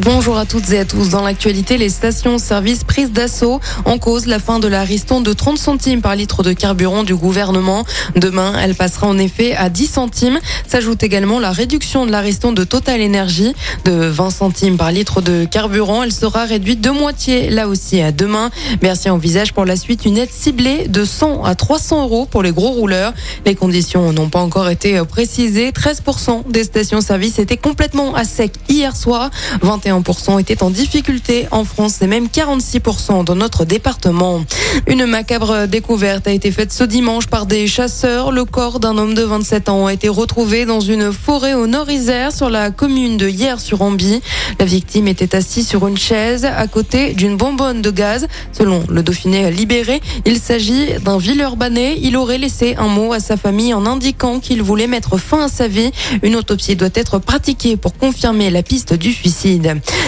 Bonjour à toutes et à tous. Dans l'actualité, les stations-service prises d'assaut en cause la fin de la riston de 30 centimes par litre de carburant du gouvernement. Demain, elle passera en effet à 10 centimes. S'ajoute également la réduction de la riston de Total Energy de 20 centimes par litre de carburant. Elle sera réduite de moitié là aussi à demain. Bercy envisage pour la suite une aide ciblée de 100 à 300 euros pour les gros rouleurs. Les conditions n'ont pas encore été précisées. 13% des stations-service étaient complètement à sec hier soir. 41% étaient en difficulté en France et même 46% dans notre département. Une macabre découverte a été faite ce dimanche par des chasseurs. Le corps d'un homme de 27 ans a été retrouvé dans une forêt au nord-Isère sur la commune de Hier-sur-Amby. La victime était assise sur une chaise à côté d'une bonbonne de gaz. Selon le Dauphiné libéré, il s'agit d'un urbanais. Il aurait laissé un mot à sa famille en indiquant qu'il voulait mettre fin à sa vie. Une autopsie doit être pratiquée pour confirmer la piste du suicide.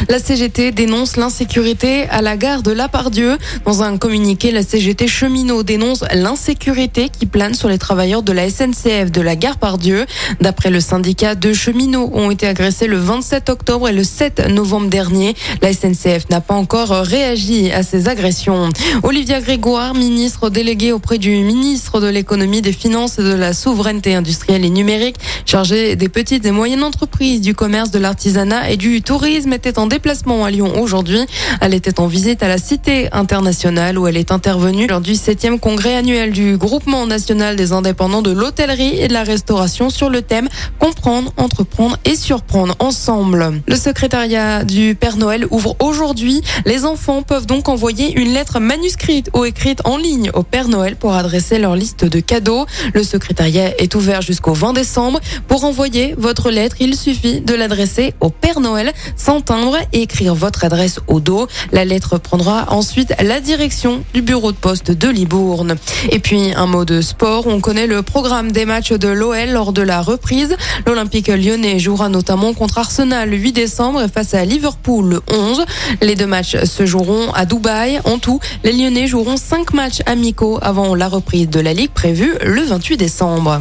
La CGT dénonce l'insécurité à la gare de La Pardieu. Dans un communiqué, la CGT cheminot dénonce l'insécurité qui plane sur les travailleurs de la SNCF de la gare Pardieu. D'après le syndicat, deux cheminots ont été agressés le 27 octobre et le 7 novembre dernier. La SNCF n'a pas encore réagi à ces agressions. Olivia Grégoire, ministre déléguée auprès du ministre de l'économie, des finances et de la souveraineté industrielle et numérique, chargée des petites et moyennes entreprises, du commerce, de l'artisanat et du tourisme, était en déplacement à Lyon aujourd'hui. Elle était en visite à la Cité internationale où elle est intervenue lors du 7e congrès annuel du Groupement national des indépendants de l'hôtellerie et de la restauration sur le thème Comprendre, entreprendre et surprendre ensemble. Le secrétariat du Père Noël ouvre aujourd'hui. Les enfants peuvent donc envoyer une lettre manuscrite ou écrite en ligne au Père Noël pour adresser leur liste de cadeaux. Le secrétariat est ouvert jusqu'au 20 décembre. Pour envoyer votre lettre, il suffit de l'adresser au Père Noël sans timbre et écrire votre adresse au dos. La lettre prendra ensuite la direction du bureau de poste de Libourne. Et puis un mot de sport. On connaît le programme des matchs de l'OL lors de la reprise. L'Olympique lyonnais jouera notamment contre Arsenal le 8 décembre et face à Liverpool le 11. Les deux matchs se joueront à Dubaï. En tout, les Lyonnais joueront cinq matchs amicaux avant la reprise de la Ligue prévue le 28 décembre.